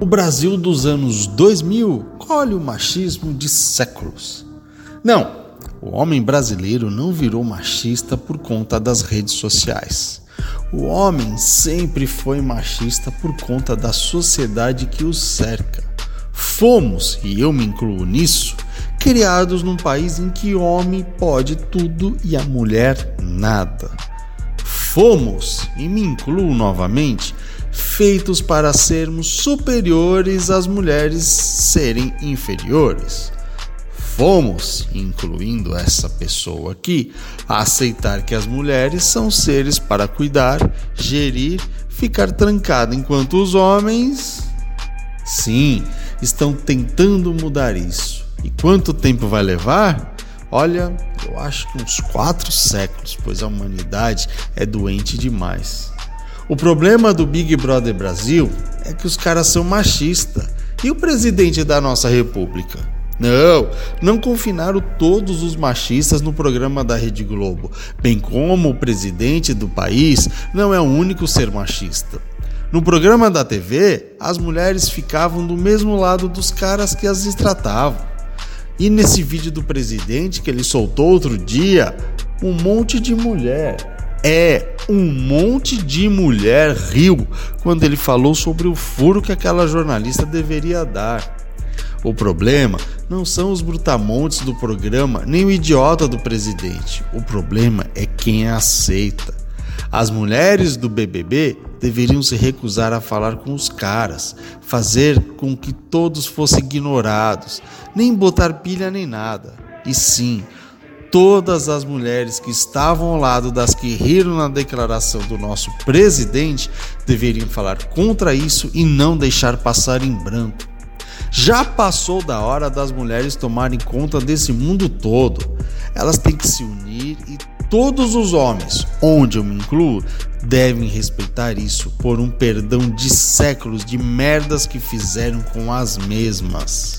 O Brasil dos anos 2000 colhe o machismo de séculos. Não, o homem brasileiro não virou machista por conta das redes sociais. O homem sempre foi machista por conta da sociedade que o cerca. Fomos, e eu me incluo nisso, criados num país em que o homem pode tudo e a mulher nada. Fomos, e me incluo novamente, feitos para sermos superiores às mulheres serem inferiores. Fomos, incluindo essa pessoa aqui, a aceitar que as mulheres são seres para cuidar, gerir, ficar trancado enquanto os homens. Sim, estão tentando mudar isso. E quanto tempo vai levar? Olha, eu acho que uns quatro séculos, pois a humanidade é doente demais. O problema do Big Brother Brasil é que os caras são machistas. E o presidente da nossa república? Não, não confinaram todos os machistas no programa da Rede Globo, bem como o presidente do país não é o único ser machista. No programa da TV, as mulheres ficavam do mesmo lado dos caras que as tratavam. E nesse vídeo do presidente que ele soltou outro dia, um monte de mulher é um monte de mulher riu quando ele falou sobre o furo que aquela jornalista deveria dar. O problema não são os brutamontes do programa nem o idiota do presidente. O problema é quem aceita. As mulheres do BBB deveriam se recusar a falar com os caras, fazer com que todos fossem ignorados, nem botar pilha nem nada. E sim, todas as mulheres que estavam ao lado das que riram na declaração do nosso presidente deveriam falar contra isso e não deixar passar em branco. Já passou da hora das mulheres tomarem conta desse mundo todo. Elas têm que se unir e todos os homens, onde eu me incluo, devem respeitar isso por um perdão de séculos de merdas que fizeram com as mesmas.